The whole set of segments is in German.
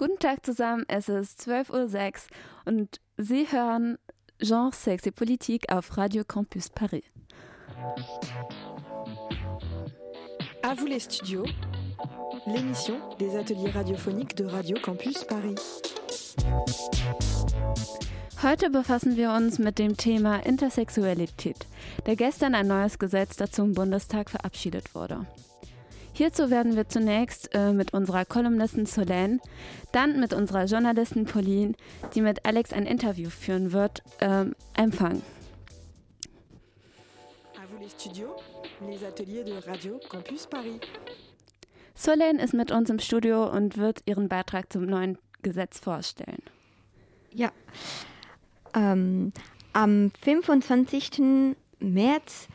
Guten Tag zusammen, es ist 12.06 Uhr und Sie hören Genre, Sex et Politique auf Radio Campus Paris. À vous les studios, l'émission des ateliers radiophoniques de Radio Campus Paris. Heute befassen wir uns mit dem Thema Intersexualität, der gestern ein neues Gesetz dazu im Bundestag verabschiedet wurde. Hierzu werden wir zunächst äh, mit unserer Kolumnistin Solène, dann mit unserer Journalistin Pauline, die mit Alex ein Interview führen wird, ähm, empfangen. À vous les studios, les ateliers de Radio Campus Paris. Solène ist mit uns im Studio und wird ihren Beitrag zum neuen Gesetz vorstellen. Ja. Ähm, am 25. März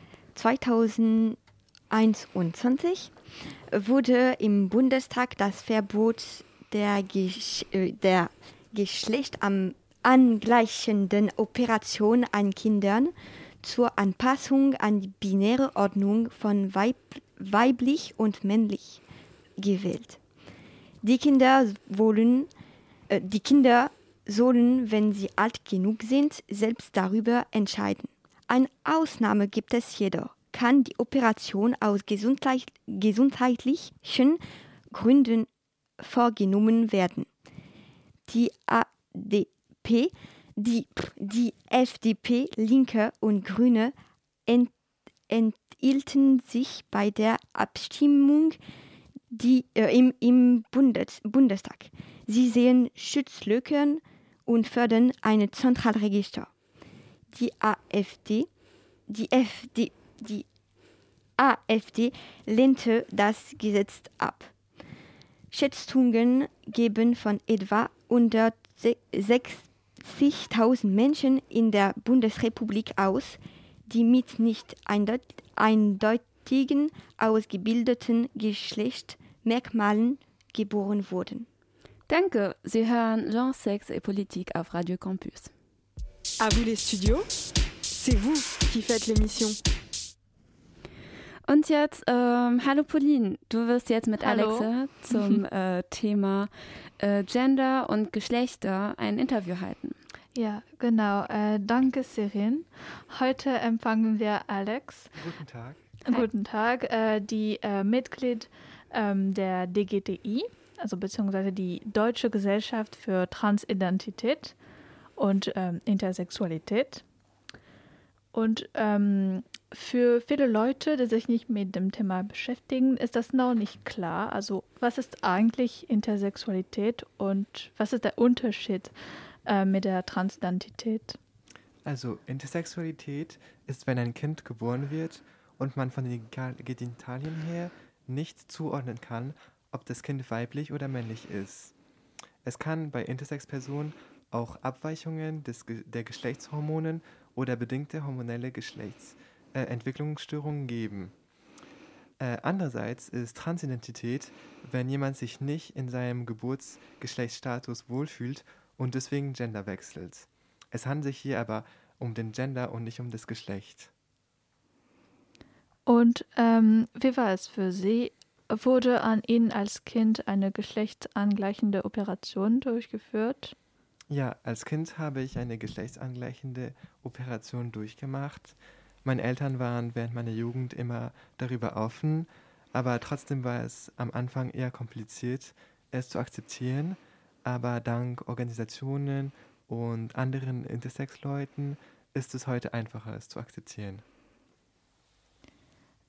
2021 wurde im Bundestag das Verbot der, Gesch äh, der geschlechtsangleichenden Operation an Kindern zur Anpassung an die binäre Ordnung von weib weiblich und männlich gewählt. Die Kinder wollen, äh, die Kinder sollen, wenn sie alt genug sind, selbst darüber entscheiden. Eine Ausnahme gibt es jedoch. Kann die Operation aus gesundheit gesundheitlichen Gründen vorgenommen werden. Die ADP, die, die FDP, Linke und Grüne ent, enthielten sich bei der Abstimmung die, äh, im, im Bundes, Bundestag. Sie sehen Schutzlücken und fördern ein Zentralregister. Die AfD, die, FD, die AfD lehnte das Gesetz ab. Schätzungen geben von etwa 160.000 Menschen in der Bundesrepublik aus, die mit nicht eindeutigen ausgebildeten Geschlechtsmerkmalen geboren wurden. Danke, Sie hören Genre, Sex et Politique auf Radio Campus. À vous les studios, c'est vous qui faites l'émission. Und jetzt, ähm, hallo Pauline, du wirst jetzt mit Hallo. Alexa zum äh, Thema äh, Gender und Geschlechter ein Interview halten. Ja, genau. Äh, danke, Sirin. Heute empfangen wir Alex. Guten Tag. Guten Tag, äh, die äh, Mitglied ähm, der DGTI, also beziehungsweise die Deutsche Gesellschaft für Transidentität und ähm, Intersexualität. Und ähm, für viele Leute, die sich nicht mit dem Thema beschäftigen, ist das noch nicht klar. Also was ist eigentlich Intersexualität und was ist der Unterschied äh, mit der Transidentität? Also Intersexualität ist, wenn ein Kind geboren wird und man von den Genital- Genitalien her nicht zuordnen kann, ob das Kind weiblich oder männlich ist. Es kann bei Intersex-Personen auch Abweichungen des, der Geschlechtshormonen oder bedingte hormonelle Geschlechtsentwicklungsstörungen äh, geben. Äh, andererseits ist Transidentität, wenn jemand sich nicht in seinem Geburtsgeschlechtsstatus wohlfühlt und deswegen Gender wechselt. Es handelt sich hier aber um den Gender und nicht um das Geschlecht. Und ähm, wie war es für Sie? Wurde an Ihnen als Kind eine geschlechtsangleichende Operation durchgeführt? Ja, als Kind habe ich eine geschlechtsangleichende Operation durchgemacht. Meine Eltern waren während meiner Jugend immer darüber offen, aber trotzdem war es am Anfang eher kompliziert, es zu akzeptieren. Aber dank Organisationen und anderen Intersex-Leuten ist es heute einfacher, es zu akzeptieren.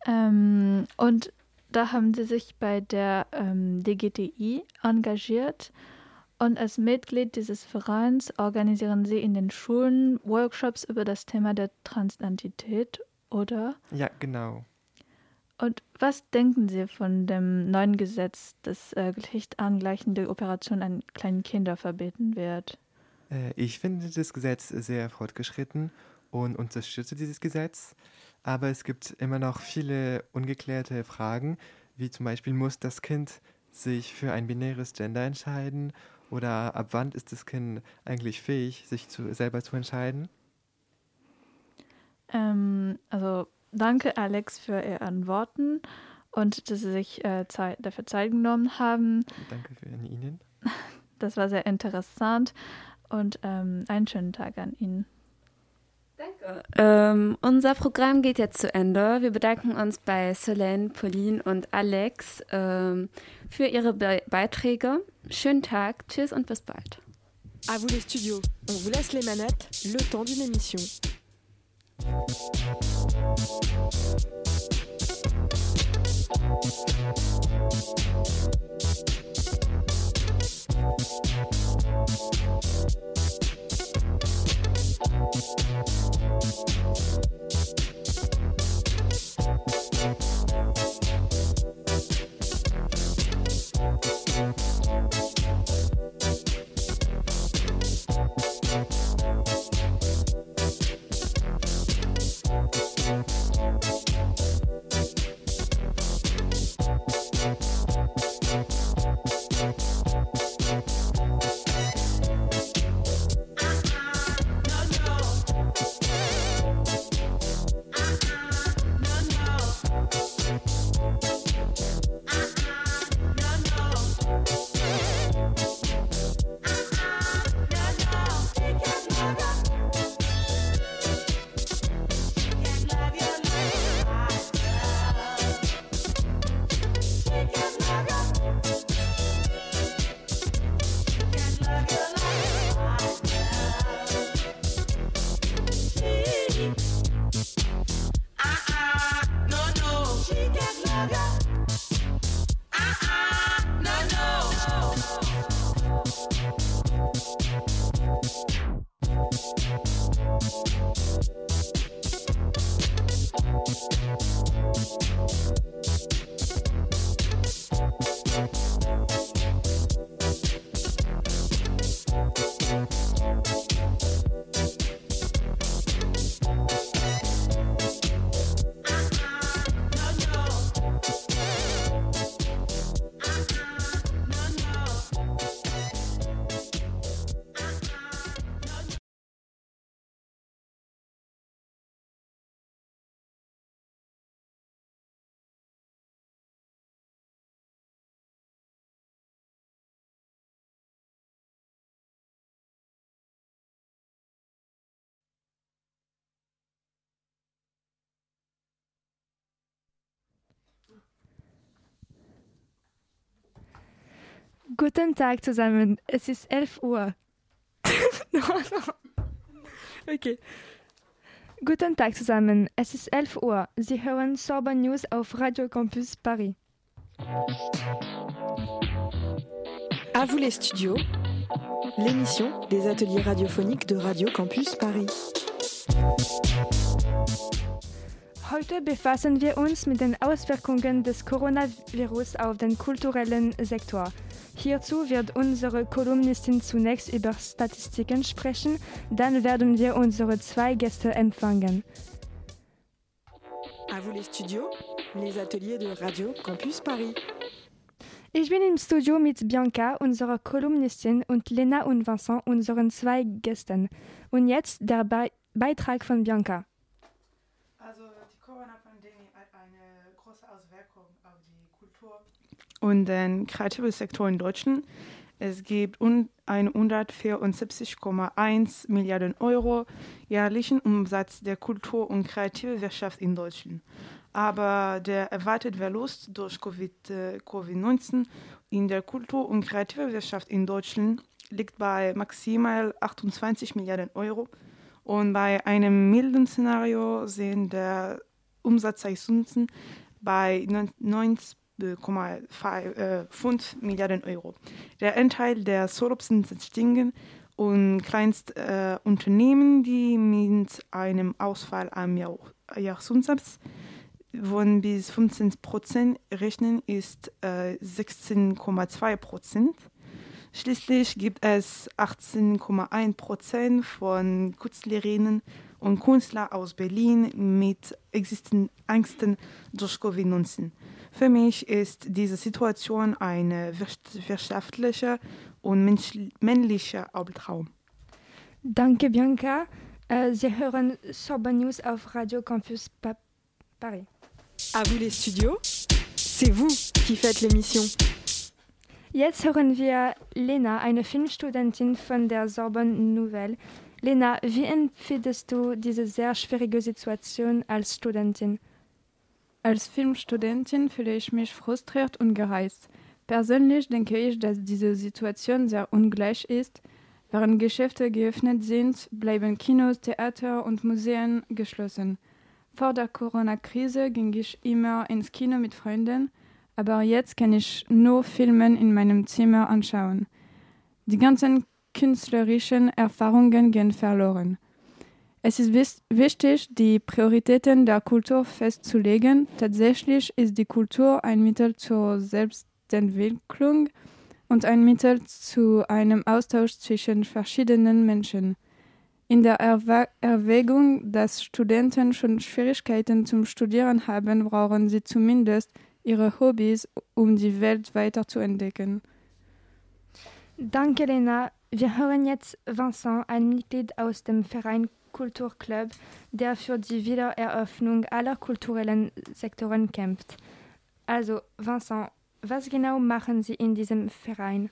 Ähm, und da haben Sie sich bei der ähm, DGTI engagiert. Und als Mitglied dieses Vereins organisieren Sie in den Schulen Workshops über das Thema der Transidentität, oder? Ja, genau. Und was denken Sie von dem neuen Gesetz, das äh, geschlechtsangleichende Operationen an kleinen Kindern verbieten wird? Äh, Ich finde das Gesetz sehr fortgeschritten und unterstütze dieses Gesetz. Aber es gibt immer noch viele ungeklärte Fragen, wie zum Beispiel muss das Kind sich für ein binäres Gender entscheiden oder ab wann ist das Kind eigentlich fähig, sich zu, selber zu entscheiden? Ähm, also danke Alex für Ihre Antworten und dass Sie sich äh, Zeit, dafür Zeit genommen haben. Danke für Ihnen. Das war sehr interessant und ähm, einen schönen Tag an Ihnen. Danke. Ähm, unser Programm geht jetzt zu Ende. Wir bedanken uns bei Solène, Pauline und Alex ähm, für ihre Be Beiträge. Schönen Tag, tschüss und bis bald. À vous les studios. On vous laisse les manettes, le temps d'une émission. Thank Guten Tag zusammen. Es ist 11 Uhr. no, no. Okay. Guten Tag zusammen. Es ist 11 Uhr. Sie hören Sober News auf Radio Campus Paris. À vous les studios, l'émission des ateliers radiophoniques de Radio Campus Paris. Heute befassen wir uns mit den Auswirkungen des Coronavirus auf den kulturellen Sektor. Hierzu wird unsere Kolumnistin zunächst über Statistiken sprechen, dann werden wir unsere zwei Gäste empfangen. À vous les studios, les ateliers de Radio Campus Paris. Ich bin im Studio mit Bianca, unserer Kolumnistin, und Lena und Vincent, unseren zwei Gästen. Und jetzt der Be Beitrag von Bianca. Also die Corona-Pandemie hat eine große Auswirkung auf die Kultur und den kreativen Sektor in Deutschland. Es gibt un- 174,1 Milliarden Euro jährlichen Umsatz der Kultur- und Kreativwirtschaft in Deutschland. Aber der erwartete Verlust durch Covid, äh, Covid-19 in der Kultur- und Kreativwirtschaft in Deutschland liegt bei maximal 28 Milliarden Euro. Und bei einem milden Szenario sind der Umsatzeinbußen bei 9,5 Milliarden Euro. Der Anteil der Selbstständigen und Kleinstunternehmen, äh, die mit einem Ausfall am Jahr Jahresumsatz von bis 15 Prozent rechnen, ist äh, 16,2 Prozent. Schließlich gibt es 18,1 Prozent von Künstlerinnen und Künstlern aus Berlin mit Existenzängsten durch Covid-19. Für mich ist diese Situation ein wirtschaftlicher und männlicher Albtraum. Danke, Bianca. Äh, Sie hören Sober News auf Radio Campus Pa- Paris. À vous les studios, c'est vous qui faites l'émission. Jetzt hören wir Lena, eine Filmstudentin von der Sorbonne Nouvelle. Lena, wie empfindest du diese sehr schwierige Situation als Studentin? Als Filmstudentin fühle ich mich frustriert und gereizt. Persönlich denke ich, dass diese Situation sehr ungleich ist. Während Geschäfte geöffnet sind, bleiben Kinos, Theater und Museen geschlossen. Vor der Corona-Krise ging ich immer ins Kino mit Freunden, aber jetzt kann ich nur Filme in meinem Zimmer anschauen. Die ganzen künstlerischen Erfahrungen gehen verloren. Es ist wichtig, die Prioritäten der Kultur festzulegen. Tatsächlich ist die Kultur ein Mittel zur Selbstentwicklung und ein Mittel zu einem Austausch zwischen verschiedenen Menschen. In der Erwa Erwägung, dass Studenten schon Schwierigkeiten zum Studieren haben, brauchen sie zumindest ihre Hobbys, um die Welt weiter zu entdecken. Danke, Lena. Wir hören jetzt Vincent, ein Mitglied aus dem Verein Kulturclub, der für die Wiedereröffnung aller kulturellen Sektoren kämpft. Also, Vincent, was genau machen Sie in diesem Verein?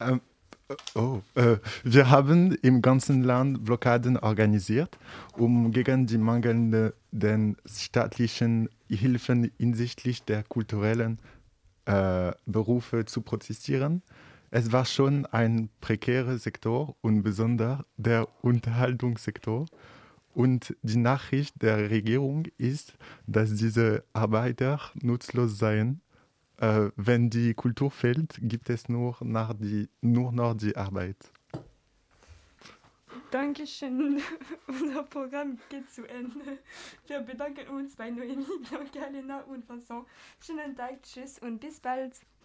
Ähm, Oh, äh, wir haben im ganzen Land Blockaden organisiert, um gegen die mangelnden staatlichen Hilfen hinsichtlich der kulturellen äh, Berufe zu protestieren. Es war schon ein prekärer Sektor und besonders der Unterhaltungssektor. Und die Nachricht der Regierung ist, dass diese Arbeiter nutzlos seien äh, wenn die Kultur fehlt, gibt es nur, nach die, nur noch die Arbeit. Dankeschön. Unser Programm geht zu Ende. Wir bedanken uns bei Noemi, Bianca, Lena und Vincent. Schönen Tag, tschüss und bis bald.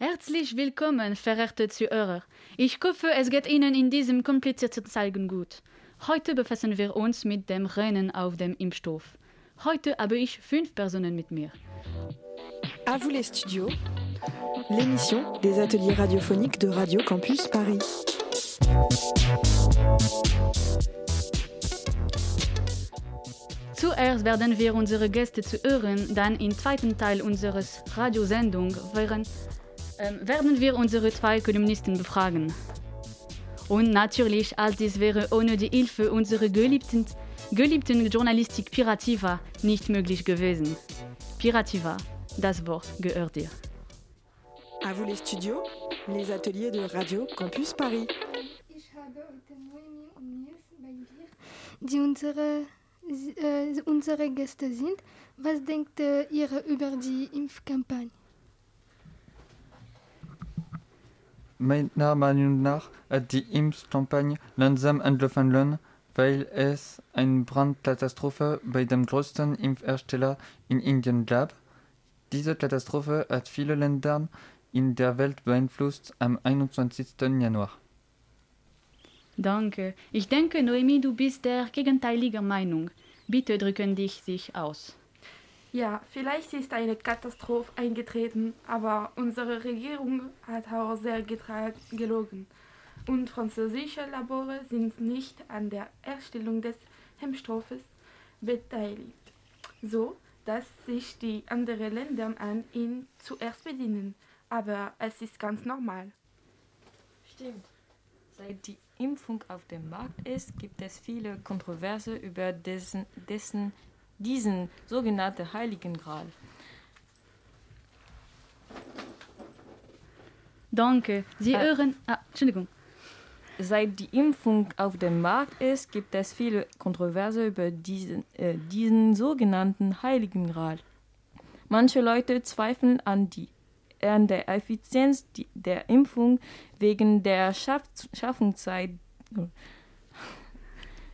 Herzlich willkommen, verehrte Zuhörer. Ich hoffe, es geht Ihnen in diesem komplizierten Zeiten gut. Heute befassen wir uns mit dem Rennen auf dem Impfstoff. Heute habe ich fünf Personen mit mir. À vous les studios, l'émission des ateliers radiophoniques de Radio Campus Paris. Zuerst werden wir unsere Gäste zu hören, dann im zweiten Teil unseres Radiosendung während ähm, werden wir unsere zwei Kolumnisten befragen. Und natürlich, all dies wäre ohne die Hilfe unserer geliebten, geliebten Journalistik Pirativa nicht möglich gewesen. Pirativa, das Wort gehört dir. À vous les studios, les ateliers de Radio Campus Paris. Ich habe heute Noemi und Nils bei dir, die unsere, äh, unsere Gäste sind. Was denkt äh, ihr über die Impfkampagne? Meiner Meinung nach hat die Impfkampagne langsam angefangen, weil es eine Brandkatastrophe bei dem größten Impfhersteller in Indien gab. Diese Katastrophe hat viele Länder in der Welt beeinflusst am 21. Januar. Danke. Ich denke, Noemi, du bist der gegenteiligen Meinung. Bitte drücken dich sich aus. Ja, vielleicht ist eine Katastrophe eingetreten, aber unsere Regierung hat auch sehr gelogen. Und französische Labore sind nicht an der Erstellung des Hemmstoffes beteiligt, so dass sich die anderen Länder an ihn zuerst bedienen. Aber es ist ganz normal. Stimmt. Seit die Impfung auf dem Markt ist, gibt es viele Kontroverse über dessen, dessen diesen sogenannten Heiligen Gral. Danke. Sie Äh. hören. Ah, Entschuldigung. Seit die Impfung auf dem Markt ist, gibt es viele Kontroverse über diesen, äh, diesen sogenannten Heiligen Gral. Manche Leute zweifeln an, die, an der Effizienz der Impfung wegen der Schaff, Schaffungszeit,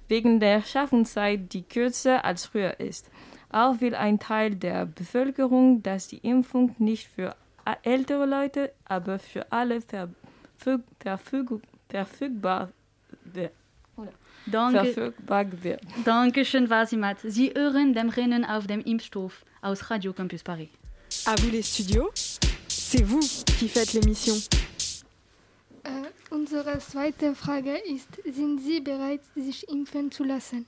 wegen der Schaffungszeit, die kürzer als früher ist. Auch will ein Teil der Bevölkerung, dass die Impfung nicht für ältere Leute, aber für alle verfüg, verfüg, verfügbar wird. Danke. Verfügbar wird. Dankeschön, Vasimat. Sie hören dem Rennen auf dem Impfstoff aus Radio Campus Paris. À vous les studios, c'est vous qui faites l'émission. Äh, unsere zweite Frage ist, sind Sie bereit, sich impfen zu lassen?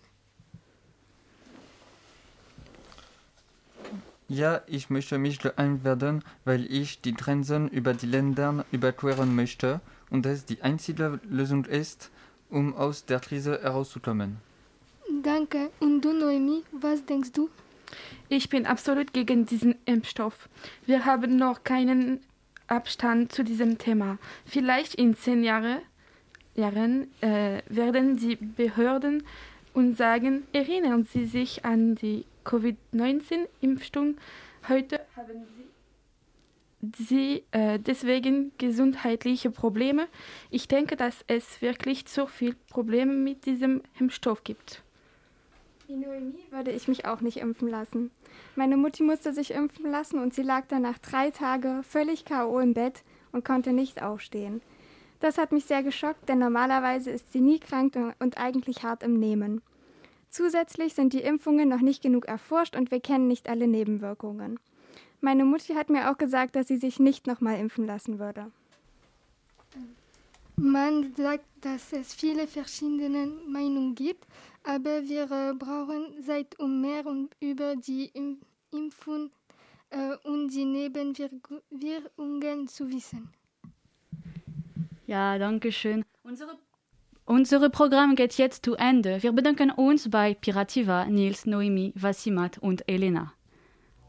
Ja, ich möchte mich geimpft werden, weil ich die Grenzen über die Länder überqueren möchte und es die einzige Lösung ist, um aus der Krise herauszukommen. Danke. Und du, Noemi, was denkst du? Ich bin absolut gegen diesen Impfstoff. Wir haben noch keinen Abstand zu diesem Thema. Vielleicht in zehn Jahre, Jahren äh, werden die Behörden uns sagen, erinnern Sie sich an die Covid-19-Impfung. Heute haben Sie, äh, deswegen gesundheitliche Probleme. Ich denke, dass es wirklich zu viele Probleme mit diesem Impfstoff gibt. Wie Noemi würde ich mich auch nicht impfen lassen. Meine Mutti musste sich impfen lassen und sie lag danach drei Tage völlig K.O. im Bett und konnte nicht aufstehen. Das hat mich sehr geschockt, denn normalerweise ist sie nie krank und eigentlich hart im Nehmen. Zusätzlich sind die Impfungen noch nicht genug erforscht und wir kennen nicht alle Nebenwirkungen. Meine Mutti hat mir auch gesagt, dass sie sich nicht nochmal impfen lassen würde. Man sagt, dass es viele verschiedene Meinungen gibt, aber wir äh, brauchen Zeit, um mehr über die Im Impfung äh, und die Nebenwirkungen zu wissen. Ja, danke schön. Unsere, unser Programm geht jetzt zu Ende. Wir bedanken uns bei Pirativa, Nils, Noemi, Vasimat und Elena.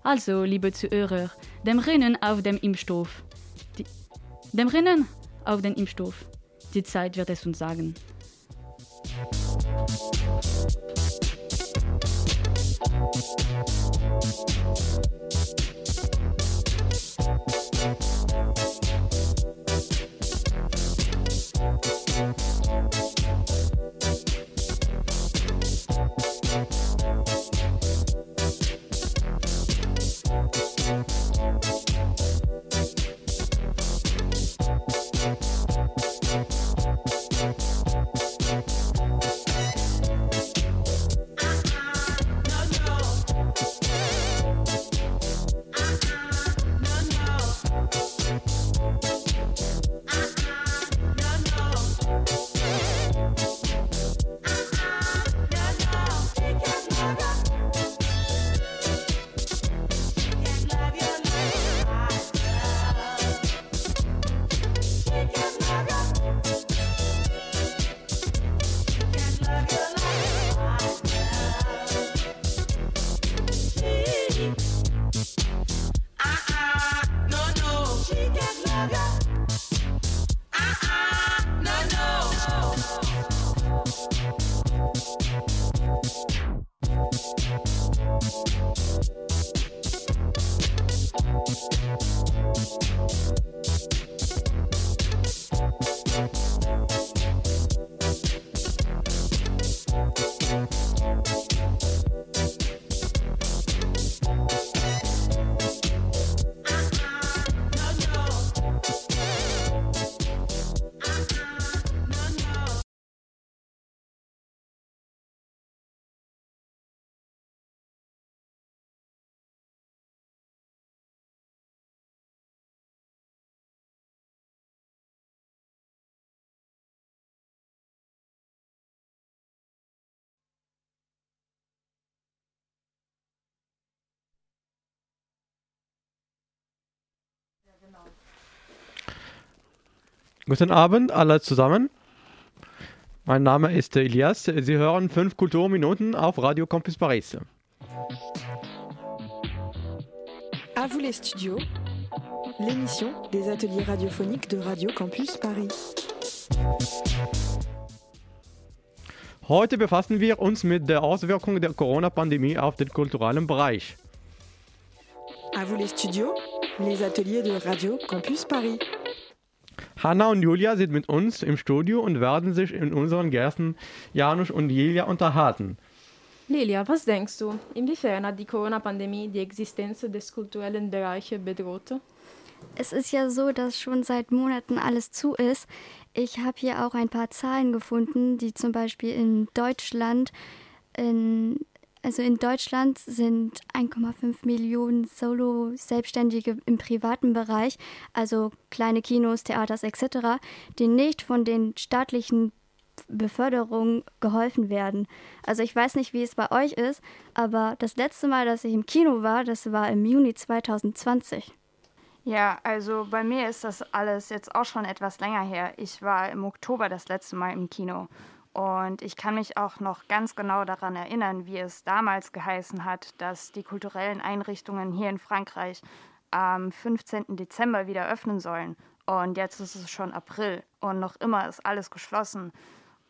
Also, liebe Zuhörer, dem Rennen auf dem Impfstoff. Die, dem Rennen auf den Impfstoff. Die Zeit wird es uns sagen. No, no. Guten Abend alle zusammen. Mein Name ist Elias. Sie hören 5 Kulturminuten auf Radio Campus Paris. À vous les studios, l'émission des ateliers radiophoniques de Radio Campus Paris. Heute befassen wir uns mit der Auswirkung der Corona-Pandemie auf den kulturellen Bereich. À vous les studios, les ateliers de Radio Campus Paris. Hanna und Julia sind mit uns im Studio und werden sich in unseren Gästen Janusz und Julia unterhalten. Lilia, was denkst du? Inwiefern hat die Corona-Pandemie die Existenz des kulturellen Bereiches bedroht? Es ist ja so, dass schon seit Monaten alles zu ist. Ich habe hier auch ein paar Zahlen gefunden, die zum Beispiel in Deutschland, in, also in Deutschland sind 1,5 Millionen Solo-Selbstständige im privaten Bereich, also kleine Kinos, Theaters etc., die nicht von den staatlichen Beförderungen geholfen werden. Also ich weiß nicht, wie es bei euch ist, aber das letzte Mal, dass ich im Kino war, das war im Juni 2020. Ja, also bei mir ist das alles jetzt auch schon etwas länger her. Ich war im Oktober das letzte Mal im Kino. Und ich kann mich auch noch ganz genau daran erinnern, wie es damals geheißen hat, dass die kulturellen Einrichtungen hier in Frankreich am 15. Dezember wieder öffnen sollen. Und jetzt ist es schon April und noch immer ist alles geschlossen.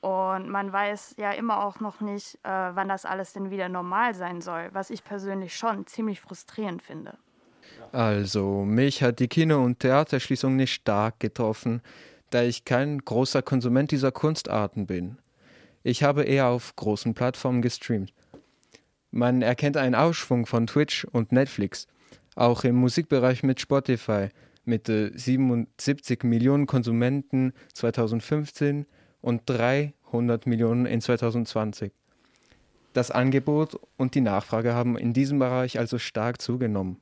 Und man weiß ja immer auch noch nicht, äh, wann das alles denn wieder normal sein soll, was ich persönlich schon ziemlich frustrierend finde. Also, mich hat die Kino- und Theaterschließung nicht stark getroffen, da ich kein großer Konsument dieser Kunstarten bin. Ich habe eher auf großen Plattformen gestreamt. Man erkennt einen Aufschwung von Twitch und Netflix, auch im Musikbereich mit Spotify, mit 77 Millionen Konsumenten 2015 und 300 Millionen in 2020. Das Angebot und die Nachfrage haben in diesem Bereich also stark zugenommen.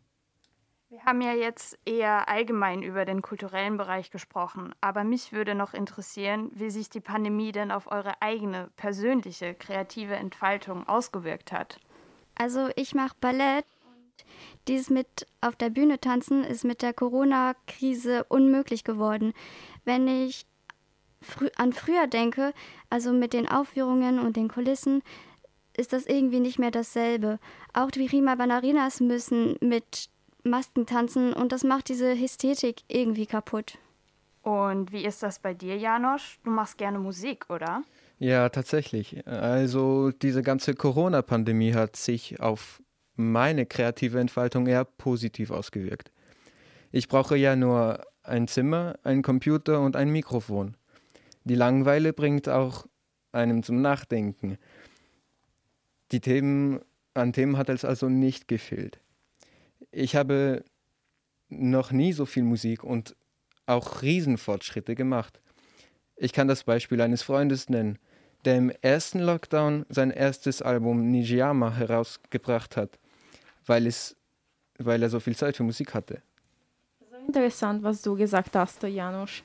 Haben ja jetzt eher allgemein über den kulturellen Bereich gesprochen, aber mich würde noch interessieren, wie sich die Pandemie denn auf eure eigene persönliche kreative Entfaltung ausgewirkt hat. Also ich mache Ballett und dieses mit auf der Bühne tanzen ist mit der Corona-Krise unmöglich geworden. Wenn ich frü an früher denke, also mit den Aufführungen und den Kulissen, ist das irgendwie nicht mehr dasselbe. Auch die Rima Bannerinas müssen mit Masken tanzen und das macht diese Ästhetik irgendwie kaputt. Und wie ist das bei dir, Janosch? Du machst gerne Musik, oder? Ja, tatsächlich. Also diese ganze Corona-Pandemie hat sich auf meine kreative Entfaltung eher positiv ausgewirkt. Ich brauche ja nur ein Zimmer, einen Computer und ein Mikrofon. Die Langeweile bringt auch einem zum Nachdenken. Die Themen, an Themen hat es also nicht gefehlt. Ich habe noch nie so viel Musik und auch Riesenfortschritte gemacht. Ich kann das Beispiel eines Freundes nennen, der im ersten Lockdown sein erstes Album Nijiyama herausgebracht hat, weil, es, weil er so viel Zeit für Musik hatte. Interessant, was du gesagt hast, Janusz.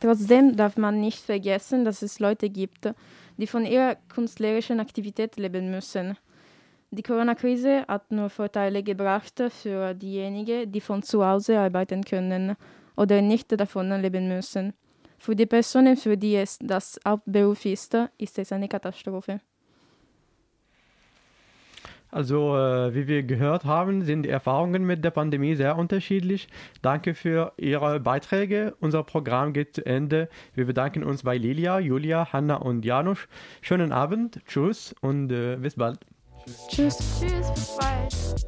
Trotzdem darf man nicht vergessen, dass es Leute gibt, die von ihrer künstlerischen Aktivität leben müssen. Die Corona-Krise hat nur Vorteile gebracht für diejenigen, die von zu Hause arbeiten können oder nicht davon leben müssen. Für die Personen, für die es das Hauptberuf ist, ist es eine Katastrophe. Also, äh, wie wir gehört haben, sind die Erfahrungen mit der Pandemie sehr unterschiedlich. Danke für Ihre Beiträge. Unser Programm geht zu Ende. Wir bedanken uns bei Lilia, Julia, Hanna und Janusz. Schönen Abend, tschüss und äh, bis bald. Tschüss. Tschüss, bis bald.